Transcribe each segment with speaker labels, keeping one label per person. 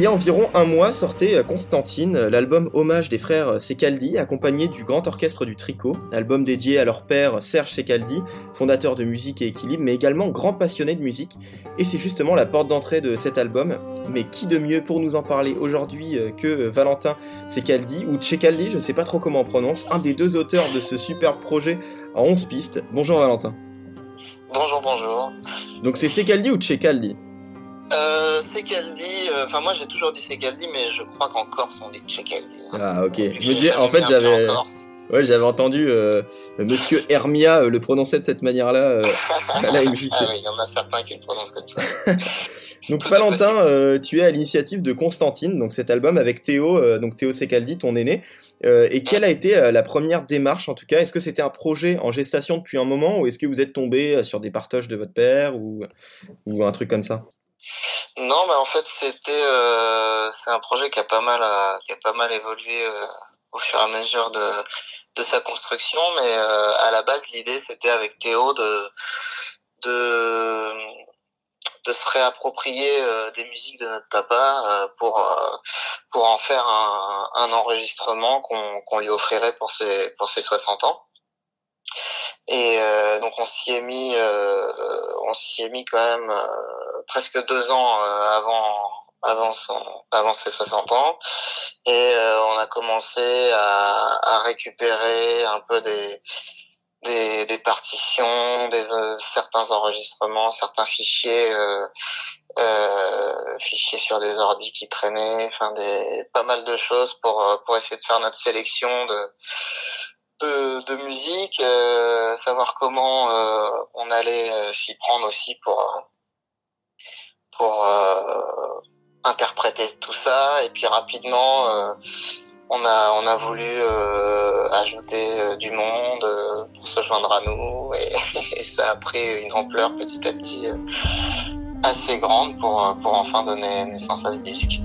Speaker 1: Il y a environ un mois sortait euh, Constantine, euh, l'album hommage des frères Secaldi, accompagné du grand orchestre du Tricot, album dédié à leur père Serge Secaldi, fondateur de musique et équilibre, mais également grand passionné de musique. Et c'est justement la porte d'entrée de cet album. Mais qui de mieux pour nous en parler aujourd'hui euh, que Valentin Secaldi, ou Cecaldi, je ne sais pas trop comment on prononce, un des deux auteurs de ce superbe projet en 11 pistes. Bonjour Valentin.
Speaker 2: Bonjour, bonjour.
Speaker 1: Donc c'est Secaldi ou Cecaldi
Speaker 2: euh, Secaldi, euh, enfin moi j'ai toujours dit Secaldi, mais je crois qu'en Corse on dit Cecaldi.
Speaker 1: Hein. Ah ok. Je me dis, en fait j'avais, ouais j'avais entendu euh, Monsieur Hermia euh, le prononcer de cette manière-là euh,
Speaker 2: à la MJC. ah oui, il y en a certains qui le prononcent comme ça.
Speaker 1: donc Valentin, tu es à l'initiative de Constantine, donc cet album avec Théo, donc Théo Secaldi, ton aîné. et quelle a été la première démarche en tout cas? Est-ce que c'était un projet en gestation depuis un moment ou est-ce que vous êtes tombé sur des partages de votre père ou, ou un truc comme ça?
Speaker 2: Non, mais en fait, c'était euh, c'est un projet qui a pas mal qui a pas mal évolué euh, au fur et à mesure de de sa construction, mais euh, à la base, l'idée c'était avec Théo de de de se réapproprier euh, des musiques de notre papa euh, pour pour en faire un, un enregistrement qu'on qu'on lui offrirait pour ses pour ses 60 ans. Et euh, donc on s'y est mis, euh, on s'y est mis quand même euh, presque deux ans avant avant son avant ses 60 ans. Et on a commencé à, à récupérer un peu des des, des partitions, des certains enregistrements, certains fichiers euh, fichiers sur des ordis qui traînaient, enfin des pas mal de choses pour pour essayer de faire notre sélection de de, musique, euh, savoir comment euh, on allait euh, s'y prendre aussi pour pour interpréter tout ça et puis rapidement on a on a voulu ajouter du monde pour se joindre à nous et, et, ça a pris une ampleur petit à petit assez grande pour pour enfin donner naissance à ce disque.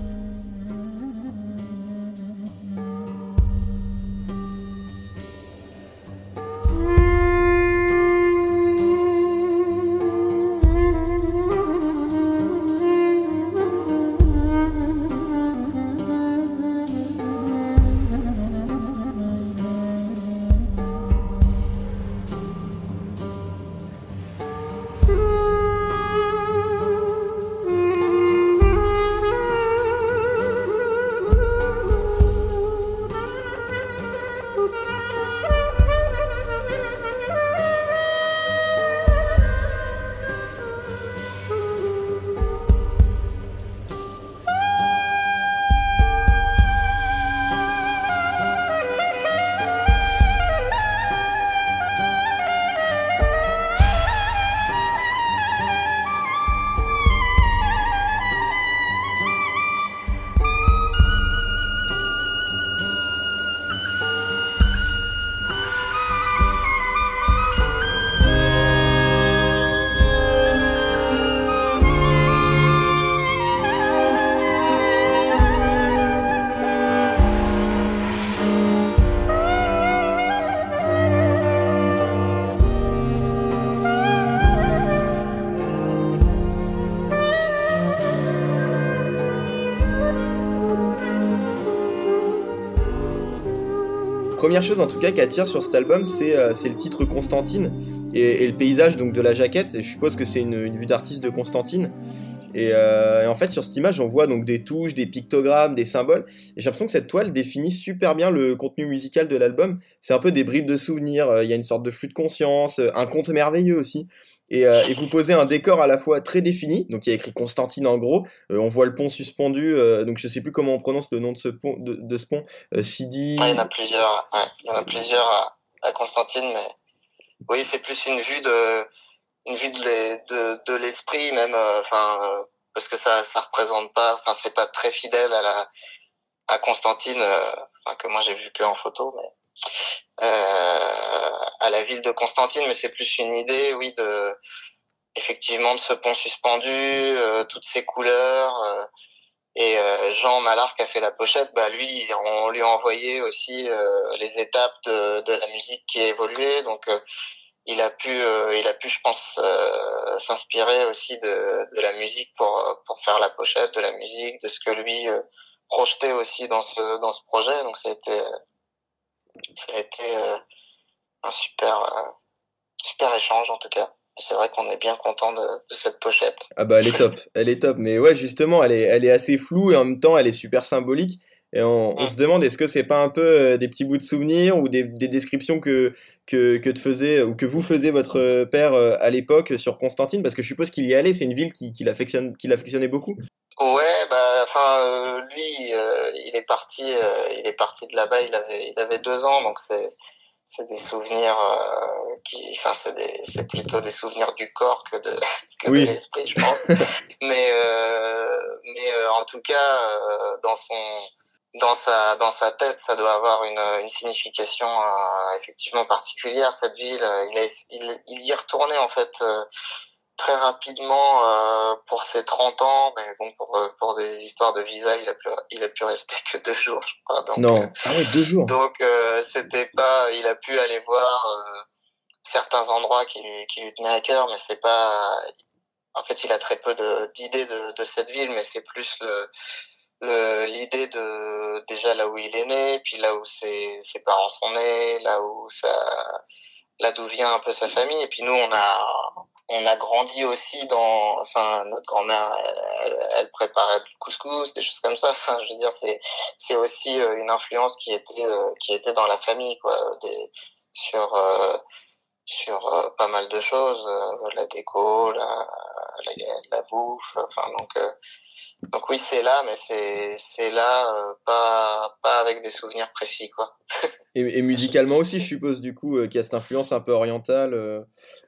Speaker 1: Première chose en tout cas qui attire sur cet album, c'est euh, le titre Constantine et, le paysage donc de la jaquette. Et je suppose que c'est une, vue d'artiste de Constantine. Euh, et, en fait, sur cette image, on voit donc des touches, des pictogrammes, des symboles. Et j'ai l'impression que cette toile définit super bien le contenu musical de l'album. C'est un peu des bribes de souvenirs. Euh, il y a une sorte de flux de conscience, un conte merveilleux aussi. Euh, et, vous posez un décor à la fois très défini, donc il y a écrit Constantine en gros, euh, on voit le pont suspendu, euh, donc je sais plus comment on prononce le nom de ce pont, de, ce pont,
Speaker 2: Sidi. il y en a plusieurs, il y en a plusieurs à, Constantine, mais oui, c'est plus une vue de, une vue de, de, l'esprit même, enfin, parce que ça, ça représente pas, enfin, c'est pas très fidèle à la, à Constantine, que moi j'ai vu que en photo, mais euh, à la ville de Constantine, mais c'est plus une idée, oui, de effectivement de ce pont suspendu, euh, toutes ces couleurs. Euh, et Jean Malarc a fait la pochette. Bah lui, on lui a envoyé aussi les étapes de, de, la musique qui a évolué. Donc il a pu, il a pu, je pense, s'inspirer aussi de, de la musique pour pour faire la pochette, de la musique, de ce que lui projetait aussi dans ce dans ce projet. Donc ça a été ça a été un super super échange en tout cas. C'est vrai qu'on est bien content de, de, cette pochette.
Speaker 1: Ah bah elle est top, elle est top. Mais ouais justement elle est elle est assez floue et en même temps elle est super symbolique. Et on, on mm. se demande est-ce que c'est pas un peu euh, des petits bouts de souvenirs ou des, des descriptions que, que, que te faisait ou que vous faisiez votre père euh, à l'époque sur Constantine? Parce que je suppose qu'il y allait, c'est une ville qui, qui l'affectionne, qui l'affectionnait beaucoup.
Speaker 2: Ouais, bah, enfin, euh, lui, il est parti, il est parti de là-bas. Il avait, il avait deux ans, donc c'est, c'est des souvenirs qui, enfin, c'est des, c'est plutôt des souvenirs du corps que de, que de l'esprit, je pense. mais, mais en tout cas, dans son dans sa dans sa tête, ça doit avoir une, une signification euh, effectivement particulière. Cette ville, euh, il, il, il, y est retourné en fait euh, très rapidement pour ses 30 ans, mais bon pour pour des histoires de visa, il a pu il a pu rester que deux jours, je crois.
Speaker 1: Donc, non, ah ouais, deux jours.
Speaker 2: Donc c'était pas, il a pu aller voir certains endroits qui lui qui lui tenaient à cœur, mais c'est pas. En fait, il a très peu d'idées de, de, de cette ville, mais c'est plus le l'idée de déjà là où il est né, puis là où ses, parents sont nés, là où ça, là d'où vient un peu sa famille. Et puis nous, on a, on a grandi aussi dans, enfin, notre grand-mère, elle, préparait du couscous, des choses comme ça. Enfin, je veux dire, c'est, c'est aussi euh, une influence qui était, euh, qui était dans la famille, quoi, sur, euh, sur pas mal de choses, la déco, la, la, la bouffe, enfin, donc, donc oui, c'est là, mais c'est c'est là, euh, pas pas avec des souvenirs précis, quoi.
Speaker 1: et, et, musicalement aussi, je suppose, du coup, euh, qu'il y a cette influence un peu orientale. Euh,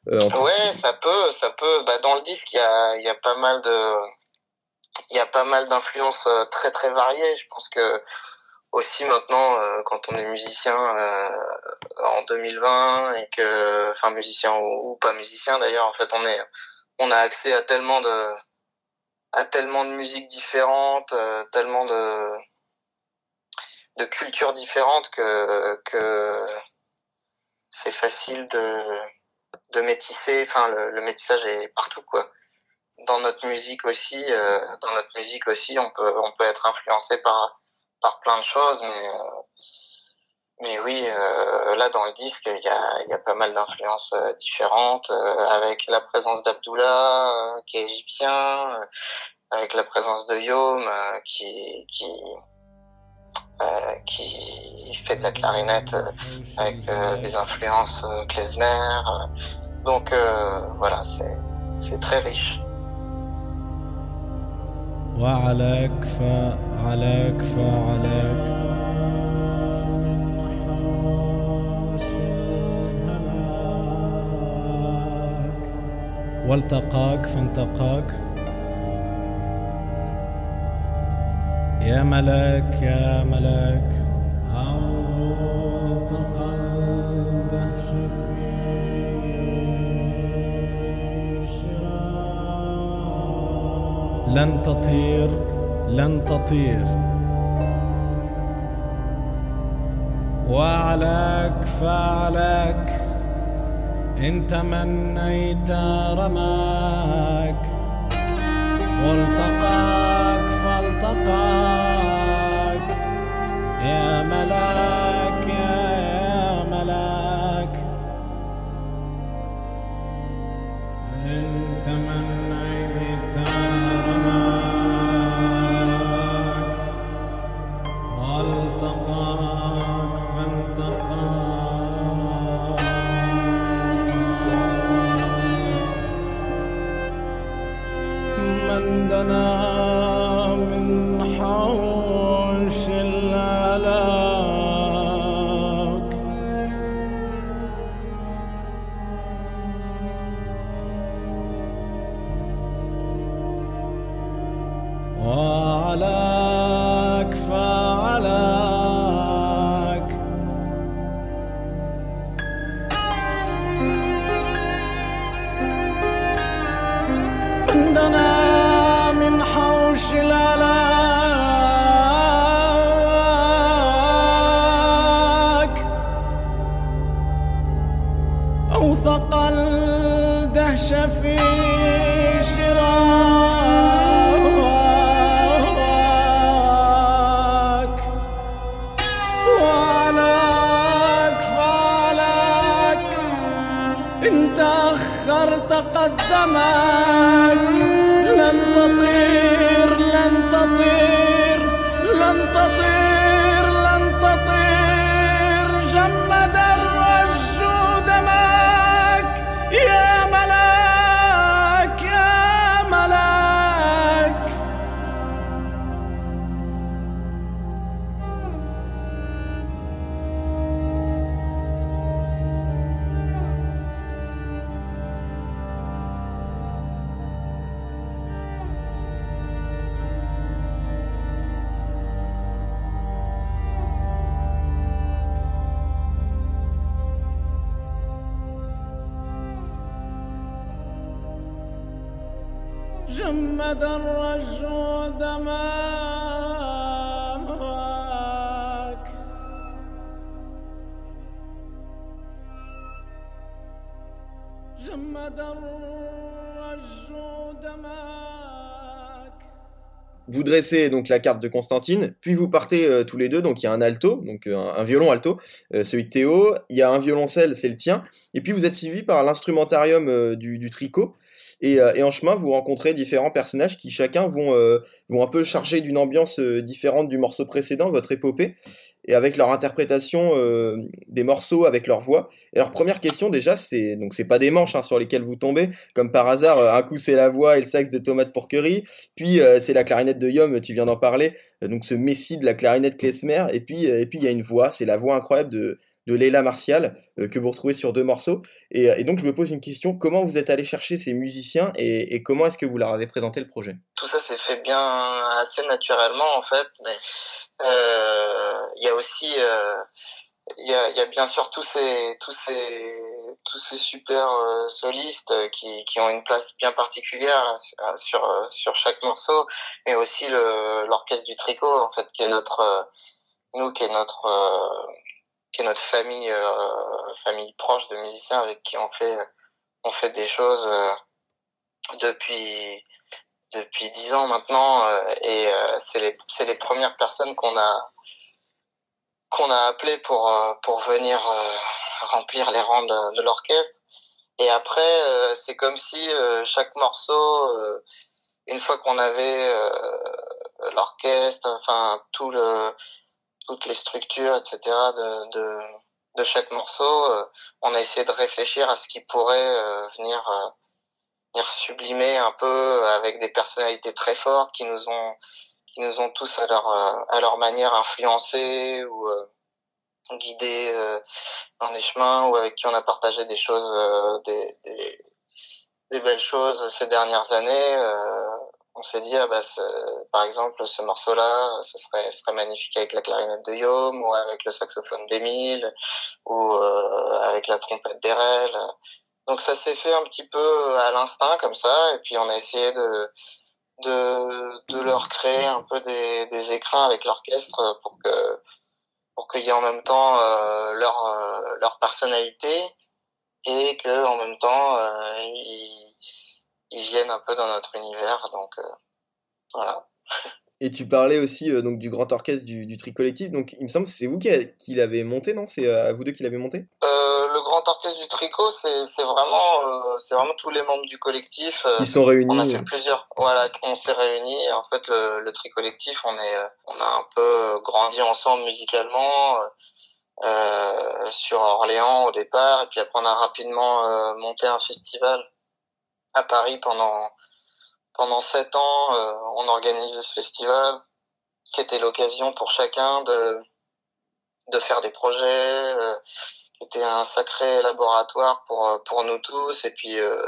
Speaker 2: ouais, ça peut, ça peut. Bah, dans le disque, il y a il y a pas mal de il y a pas mal d'influences très très variées. Je pense que aussi maintenant, quand on est musicien en 2020 et que, enfin musicien ou, ou pas musicien d'ailleurs, en fait, on est on a accès à tellement de tellement de musiques différentes, euh, tellement de cultures différentes que c'est facile de métisser. Enfin, le, métissage est partout, quoi. Dans notre musique aussi, euh, dans notre musique aussi, on peut être influencé par par plein de choses, mais euh, mais oui, euh, là dans le disque, il y a, y a pas mal d'influences euh, différentes, euh, avec la présence d'Abdullah, qui est égyptien, avec la présence de Yom, qui, qui, qui fait de la clarinette avec des influences klezmer. donc voilà, c'est, c'est très riche.
Speaker 3: والتقاك فانتقاك. يا ملاك يا ملاك. لن تطير لن تطير. وعلاك فعلاك إن تمنيت رماك والتقاك فالتقاك يا ملاك. تأخرت قدمك لن تطير لن تطير. جمد الرج دمك جمد الرج دمك
Speaker 1: Vous dressez donc la carte de Constantine, puis vous partez euh, tous les deux. Donc il y a un alto, donc euh, un, un violon alto, euh, celui de Théo. Il y a un violoncelle, c'est le tien. Et puis vous êtes suivi par l'instrumentarium euh, du, du tricot. Et, euh, et en chemin, vous rencontrez différents personnages qui chacun vont, euh, vont un peu charger d'une ambiance euh, différente du morceau précédent, votre épopée, et avec leur interprétation des morceaux, avec leur voix. Et leur première question déjà, c'est donc c'est pas des manches hein, sur lesquelles vous tombez, comme par hasard. un coup c'est la voix et le sax de Tomate Porquerie, puis euh, c'est la clarinette de Yom, tu viens d'en parler, donc ce messie de la clarinette klezmer, et puis et puis il y a une voix, c'est la voix incroyable de de Leila Martial euh, que vous retrouvez sur deux morceaux. Et, euh, et donc je me pose une question comment vous êtes allé chercher ces musiciens et, et comment est-ce que vous leur avez présenté le projet?
Speaker 2: Tout ça s'est fait bien assez naturellement en fait mais euh, il y a aussi euh, il y, a, y a bien sûr tous ces tous ces tous ces super euh, solistes qui, qui ont une place bien particulière euh, sur sur chaque morceau mais aussi l'orchestre du tricot en fait qui est notre euh, nous qui est notre euh, qui notre famille euh, famille proche de musiciens avec qui on fait on fait des choses euh, depuis depuis dix ans maintenant euh, et c'est les c'est les premières personnes qu'on a qu'on a appelées pour pour venir remplir les rangs de, de l'orchestre. Et après c'est comme si chaque morceau une fois qu'on avait l'orchestre enfin tout le toutes les structures etc de de, de chaque morceau euh, on a essayé de réfléchir à ce qui pourrait euh, venir euh, venir sublimer un peu avec des personnalités très fortes qui nous ont qui nous ont tous à leur à leur manière influencés ou guidés dans les chemins ou avec qui on a partagé des choses des, des des belles choses ces dernières années on s'est dit ah bah par exemple ce morceau là ce serait ce serait magnifique avec la clarinette de Yom ou avec le saxophone d'Emile ou euh, avec la trompette d'Erel. Donc ça s'est fait un petit peu à l'instinct comme ça, et puis on a essayé de de, de leur créer un peu des, des écrins avec l'orchestre pour que pour qu'il y ait en même temps euh, leur euh, leur personnalité et que en même temps euh, ils viennent un peu dans notre univers. Donc euh, voilà.
Speaker 1: Et tu parlais aussi euh, donc du grand orchestre du, du tri collectif. Donc il me semble que c'est vous qui, a- qui l'avez monté, non? C'est euh, à vous deux qui l'avez monté?
Speaker 2: Euh, le grand orchestre du tricot, c'est c'est vraiment c'est vraiment tous les membres du collectif.
Speaker 1: Qui sont
Speaker 2: On a
Speaker 1: réunis.
Speaker 2: fait plusieurs, voilà, on s'est réunis. En fait, le, le tri collectif, on est, on a un peu grandi ensemble musicalement sur Orléans au départ, et puis après on a rapidement monté un festival à Paris pendant sept ans. euh, on organisait ce festival, qui était l'occasion pour chacun de faire des projets, euh, qui était un sacré laboratoire pour nous tous, et puis euh,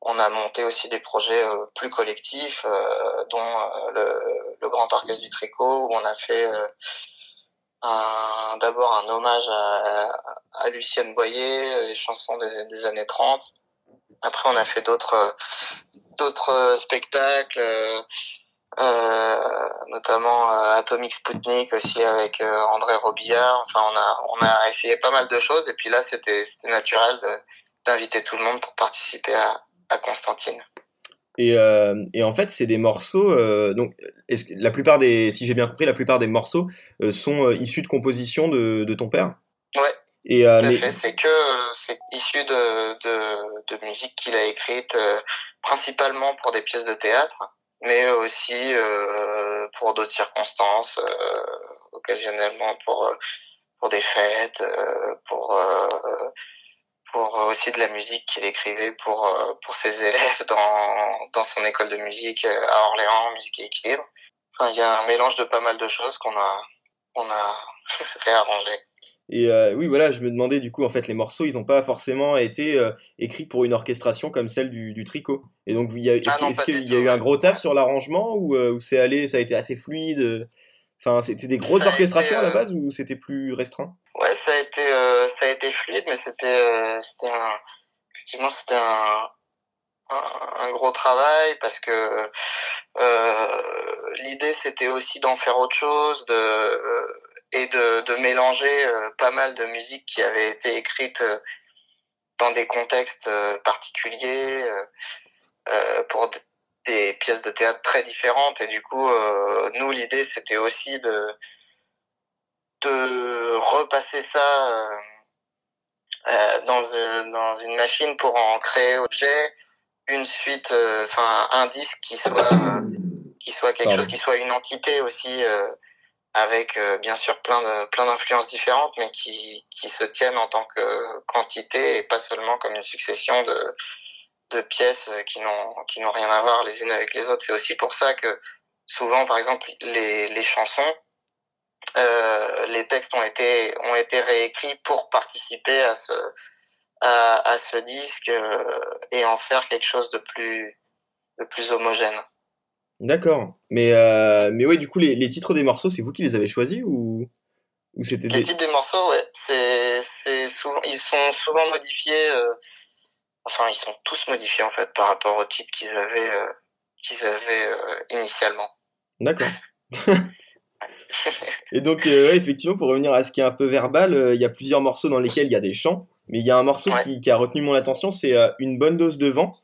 Speaker 2: on a monté aussi des projets plus collectifs, dont le, Grand Orchestre du Tricot, où on a fait d'abord un hommage à, Lucienne Boyer, les chansons des années 30. Après, on a fait d'autres euh, d'autres euh, spectacles, euh, notamment Atomic Sputnik aussi avec André Robillard. Enfin, on a on a essayé pas mal de choses, et puis là, c'était c'était naturel d'inviter tout le monde pour participer à, à Constantine.
Speaker 1: Et, euh, et en fait, c'est des morceaux. Euh, donc, est-ce que la plupart des, si j'ai bien compris, la plupart des morceaux euh, sont issus de compositions de, de ton père?
Speaker 2: Ouais.
Speaker 1: Et euh, mais-.
Speaker 2: C'est que euh, c'est issu de, de, de musique qu'il a écrite euh, principalement pour des pièces de théâtre, mais aussi euh, pour d'autres circonstances, euh, occasionnellement pour euh, pour des fêtes, euh, pour euh, pour aussi de la musique qu'il écrivait pour euh, pour ses élèves dans dans son école de musique à Orléans, musique et équilibre. Enfin, il y a un mélange de pas mal de choses qu'on a qu'on a réarrangé.
Speaker 1: Et euh, oui, voilà, je me demandais du coup, en fait, les morceaux, ils n'ont pas forcément été euh, écrits pour une orchestration comme celle du, du tricot. Et donc, il y a- est-ce
Speaker 2: Ah
Speaker 1: qu'il y a eu un gros taf sur l'arrangement ou, euh, ou c'est allé, ça a été assez fluide euh, Enfin, c'était des grosses
Speaker 2: Ça
Speaker 1: orchestrations
Speaker 2: été,
Speaker 1: à la
Speaker 2: euh,
Speaker 1: base ou c'était plus restreint?
Speaker 2: Ouais, ça a été euh, ça a été fluide, mais c'était euh, c'était un effectivement c'était un, un un gros travail parce que euh, l'idée c'était aussi d'en faire autre chose, de euh, et de de mélanger euh, pas mal de musique qui avait été écrite euh, dans des contextes euh, particuliers pour des pièces de théâtre très différentes et du coup nous l'idée c'était aussi de de repasser ça dans, une, dans une machine pour en créer objet une suite, euh, enfin un disque qui soit euh, qui soit quelque
Speaker 1: Pardon.
Speaker 2: chose, qui soit une entité aussi euh, avec euh, bien sûr plein de plein d'influences différentes, mais qui qui se tiennent en tant que quantité et pas seulement comme une succession de de pièces euh, qui n'ont qui n'ont rien à voir les unes avec les autres. C'est aussi pour ça que souvent, par exemple, les les chansons euh, les textes ont été ont été réécrits pour participer à ce à, à ce disque euh, et en faire quelque chose de plus de plus homogène.
Speaker 1: D'accord. Mais, euh, mais ouais, du coup, les, les titres des morceaux, c'est vous qui les avez choisis ou, ou c'était
Speaker 2: Les
Speaker 1: des...
Speaker 2: titres des morceaux, ouais, c'est c'est souvent ils sont souvent modifiés. euh, enfin, ils sont tous modifiés en fait par rapport aux titres qu'ils avaient euh, qu'ils avaient initialement.
Speaker 1: D'accord. Et donc, ouais, effectivement, pour revenir à ce qui est un peu verbal, il y a plusieurs morceaux dans lesquels il y a des chants, mais il y a un morceau
Speaker 2: Ouais.
Speaker 1: qui, qui a retenu mon attention, c'est Une bonne dose de vent,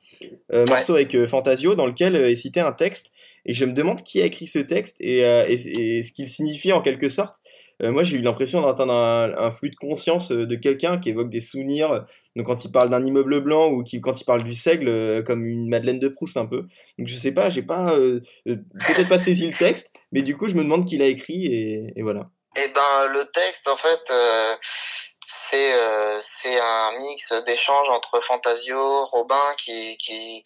Speaker 1: euh, morceau avec euh, Fantasio, dans lequel est cité un texte, et je me demande qui a écrit ce texte et, euh, ce qu'il signifie en quelque sorte. Euh, moi, j'ai eu l'impression d'entendre un, flux de conscience euh, de quelqu'un qui évoque des souvenirs. Donc, quand il parle d'un immeuble blanc ou quand il parle du seigle, comme une Madeleine de Proust un peu. Donc, je sais pas, j'ai pas peut-être pas saisi le texte, mais du coup, je me demande qui l'a écrit et, et voilà.
Speaker 2: Et ben le texte en fait c'est c'est un mix d'échanges entre Fantasio, Robin qui qui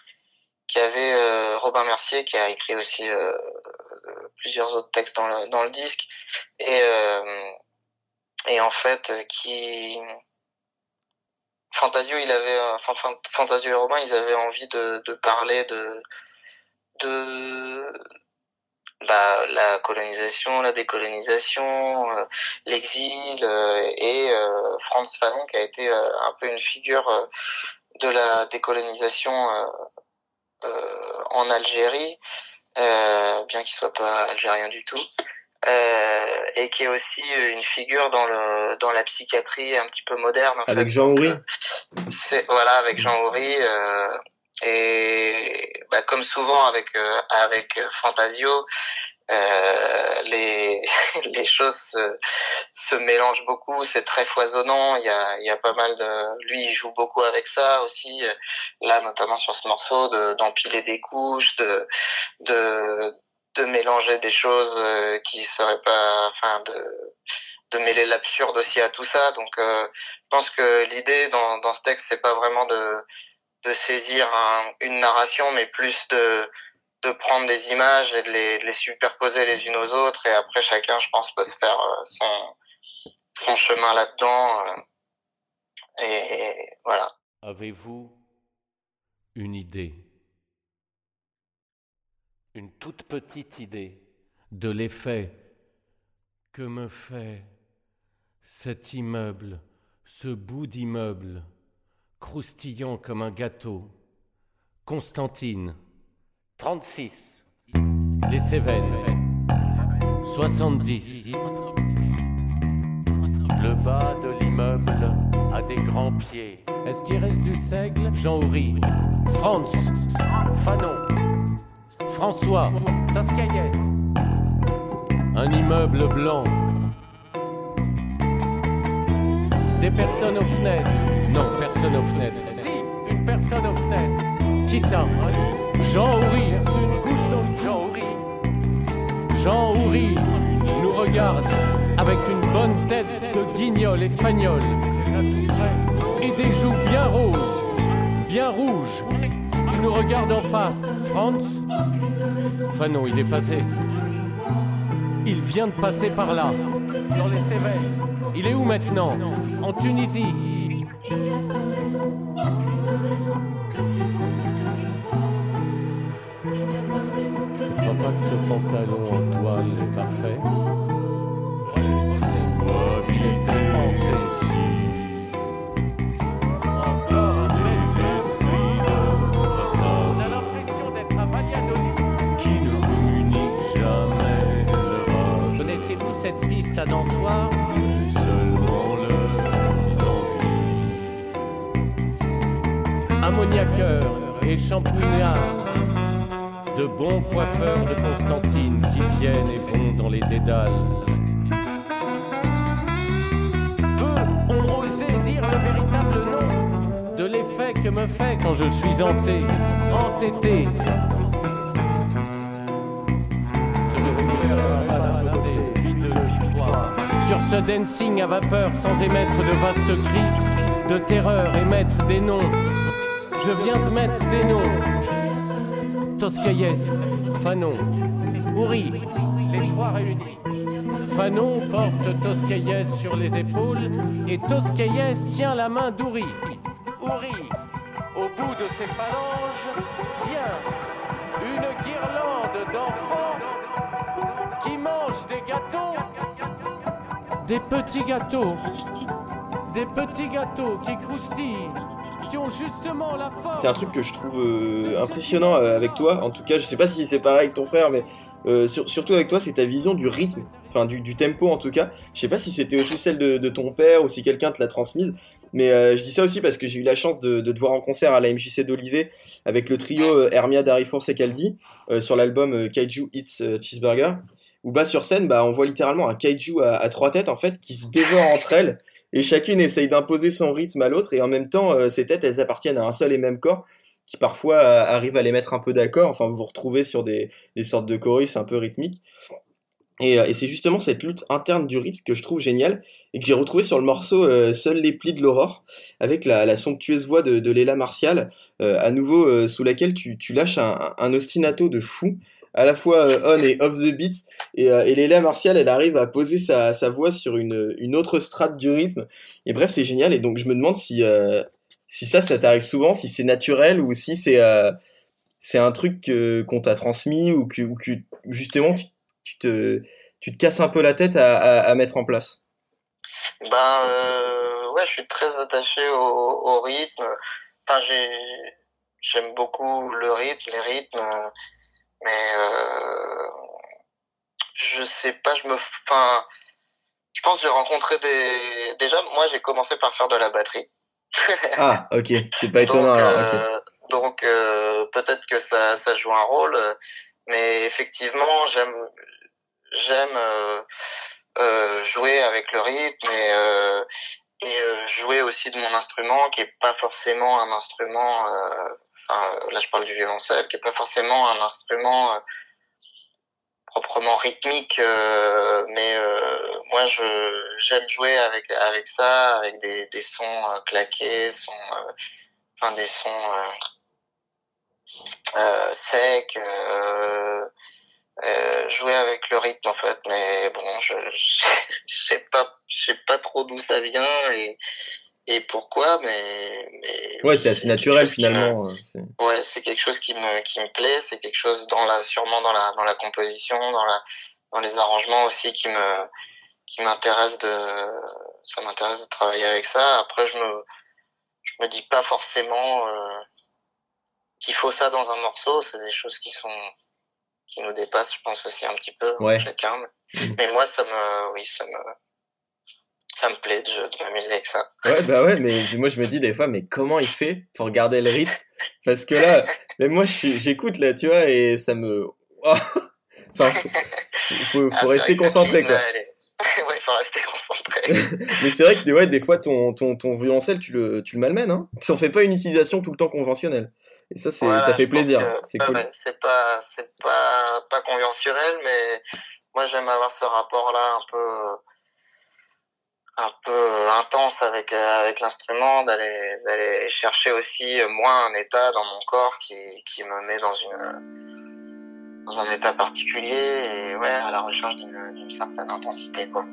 Speaker 2: qui avait euh, Robin Mercier qui a écrit aussi euh, euh, plusieurs autres textes dans le dans le disque. Et et en fait qui Fantasio il avait enfin Fan- Fantasio et Robin ils avaient envie de de parler de de bah, la colonisation, la décolonisation, l'exil euh, et euh, Franz Fanon qui a été un peu une figure de la décolonisation en Algérie, euh, bien qu'il soit pas algérien du tout, euh, et qui est aussi une figure dans le dans la psychiatrie un petit peu moderne. en
Speaker 1: Avec
Speaker 2: fait.
Speaker 1: Jean Houry.
Speaker 2: euh, C'est voilà avec Jean Houry. euh, et bah, comme souvent avec euh, avec Fantasio, euh, les les choses se, se mélangent beaucoup, c'est très foisonnant. Il y a il y a pas mal de lui il joue beaucoup avec ça aussi. euh, Là notamment sur ce morceau de d'empiler des couches, de de de mélanger des choses euh, qui seraient pas, enfin de de mêler l'absurde aussi à tout ça. Donc euh, je pense que l'idée dans dans ce texte c'est pas vraiment de de saisir un- une narration, mais plus de de prendre des images et de les, superposer les unes aux autres, et après chacun, je pense, peut se faire euh, son chemin là-dedans. euh, et voilà.
Speaker 4: Avez-vous une idée Une toute petite idée de l'effet que me fait cet immeuble, ce bout d'immeuble, croustillant comme un gâteau Constantine, 36. Les Cévennes, 70. Le bas de l'immeuble a des grands pieds. Est-ce qu'il reste du seigle? Jean Houry. Franz. Fanon. François. Un immeuble blanc. Des personnes aux fenêtres. Non, personne aux fenêtres. Qui Jean Houry. Jean Houry. Jean nous regarde avec une bonne tête de guignol espagnol et des joues bien roses, bien rouges. Il nous regarde en face. Franz? Enfin non, il est passé. Il vient de passer par là, dans les. Il est où maintenant? En Tunisie. Crois pas que ce pantalon en toile est parfait. On a l'impression d'être à Valladolid.
Speaker 5: qui ne communique jamais leur âge,
Speaker 4: Connaissez-vous cette piste à dansoir
Speaker 5: seulement leurs envies.
Speaker 4: Ammoniaqueur et champouignard. De bons coiffeurs je suis hanté, entêté. Sur ce dancing à vapeur sans émettre de vastes cris, de terreur émettre des noms. Je viens de mettre des noms. Toscaïès, Fanon, Ouri, les trois réunis. Fanon porte Toscaïès sur les épaules et Toscaïès tient la main d'Ouri. Ouri, au bout de ses phalanges, tient une guirlande d'enfants qui mangent des gâteaux. Des petits gâteaux. Des petits gâteaux qui croustillent, qui ont justement la forme.
Speaker 1: C'est un truc que je trouve euh, impressionnant euh, avec toi. En tout cas, je sais pas si c'est pareil avec ton frère, mais euh, sur- surtout avec toi, c'est ta vision du rythme, enfin du, du tempo en tout cas. Je sais pas si c'était aussi celle de, de ton père ou si quelqu'un te l'a transmise. Mais euh, je dis ça aussi parce que j'ai eu la chance de, te voir en concert à la MJC d'Olivet avec le trio euh, Hermia, Darifour, Secaldi euh, sur l'album Kaiju euh, Cheeseburger. Où bas sur scène, bah, on voit littéralement un kaiju à, trois têtes en fait qui se dévorent entre elles et chacune essaye d'imposer son rythme à l'autre et en même temps ces têtes elles appartiennent à un seul et même corps qui parfois arrive à les mettre un peu d'accord enfin vous vous retrouvez sur des, des sortes de chorus un peu rythmiques et, euh, et c'est justement cette lutte interne du rythme que je trouve géniale et que j'ai retrouvé sur le morceau euh, Seuls les plis de l'aurore avec la, la somptueuse voix de, de Léla Martial euh, à nouveau euh, sous laquelle tu, tu lâches un, un ostinato de fou à la fois euh, on et off the beat et, euh, et Léla Martial elle arrive à poser sa, sa voix sur une, une autre strate du rythme. Et bref c'est génial. Et donc je me demande si si ça ça t'arrive souvent si c'est naturel ou si c'est c'est un truc qu'on t'a transmis ou que, ou que justement tu, tu te tu te casses un peu la tête à, à, à mettre en place
Speaker 2: Ben euh, ouais, je suis très attaché au, au rythme. Enfin, j'ai j'aime beaucoup le rythme, les rythmes, mais euh, je sais pas, je me, enfin, je pense que j'ai rencontré des. Déjà, moi, j'ai commencé par faire de la batterie.
Speaker 1: ah ok c'est pas étonnant
Speaker 2: donc, euh, donc peut-être que ça, ça joue un rôle, mais effectivement, j'aime j'aime euh, euh, jouer avec le rythme et, euh, et euh, jouer aussi de mon instrument qui est pas forcément un instrument. euh, enfin, là, je parle du violoncelle, qui est pas forcément un instrument euh, proprement rythmique, mais moi, je j'aime jouer avec avec ça, avec des des sons claqués, sons, enfin des sons euh, secs. Euh, euh, jouer avec le rythme en fait mais bon je je sais pas je sais pas trop d'où ça vient et et pourquoi mais mais
Speaker 1: ouais c'est assez naturel
Speaker 2: me-
Speaker 1: finalement c'est-
Speaker 2: ouais c'est quelque chose qui me qui me plaît c'est quelque chose dans la sûrement dans la dans la composition dans la dans les arrangements aussi qui me qui m'intéresse de ça m'intéresse de travailler avec ça après je me je me dis pas forcément euh, qu'il faut ça dans un morceau c'est des choses qui sont qui nous dépassent je pense aussi un petit peu
Speaker 1: Ouais.
Speaker 2: chacun mais,
Speaker 1: Mhm.
Speaker 2: mais moi ça me oui ça me ça me plaît de, de m'amuser avec ça.
Speaker 1: Ouais, bah ouais, mais moi je me dis des fois, mais comment il fait pour garder le rythme? Parce que là, mais moi j'écoute là, tu vois, et ça me. enfin, faut, faut, faut
Speaker 2: Ah,
Speaker 1: rester concentré quoi.
Speaker 2: est- ouais, faut rester concentré.
Speaker 1: Mais c'est vrai que ouais, des fois ton, ton, ton violoncelle, tu le, tu le malmènes, hein. Tu en fais pas une utilisation tout le temps conventionnelle. Et ça, c'est,
Speaker 2: Voilà,
Speaker 1: ça fait plaisir. C'est cool.
Speaker 2: c'est pas, c'est pas, pas conventionnel, mais moi j'aime avoir ce rapport-là un peu, un peu intense avec euh, avec l'instrument, d'aller d'aller chercher aussi moi un état dans mon corps qui qui me met dans une dans un état particulier et ouais à la recherche d'une d'une certaine intensité quoi.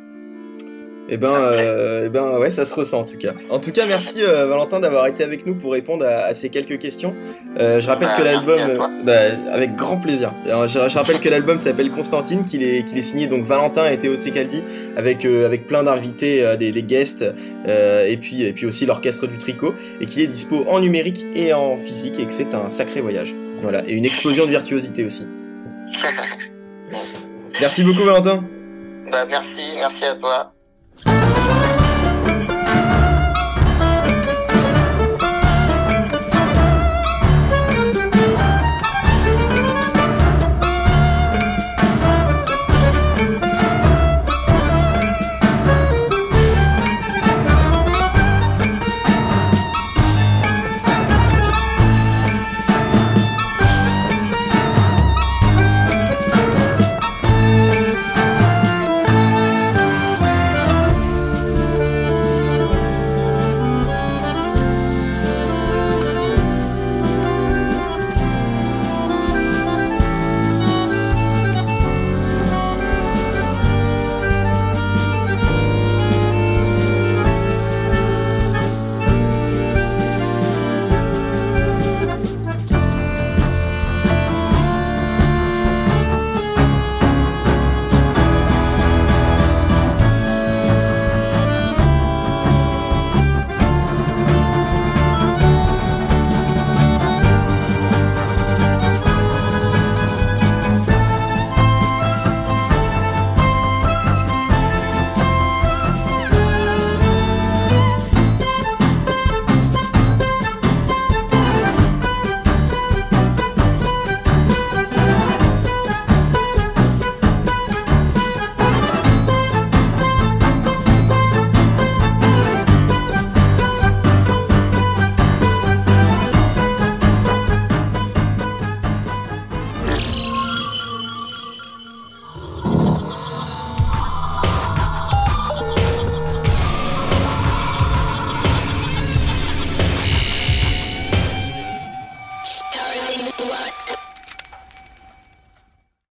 Speaker 1: Et ben, euh, eh ben, ouais, ça se ressent en tout cas. En tout cas, merci euh, Valentin d'avoir été avec nous pour répondre à, à ces quelques questions. Euh, je rappelle
Speaker 2: Bah,
Speaker 1: que l'album, euh, bah, avec grand plaisir. Alors, je, je rappelle que l'album s'appelle Constantine, qu'il est, qu'il est signé donc Valentin et Théo Secaldi, avec euh, avec plein d'invités, euh, des, des guests, euh, et puis et puis aussi l'orchestre du tricot, et qu'il est dispo en numérique et en physique, et que c'est un sacré voyage. Voilà, et une explosion de virtuosité aussi. Merci beaucoup Valentin.
Speaker 2: Bah merci, merci à toi.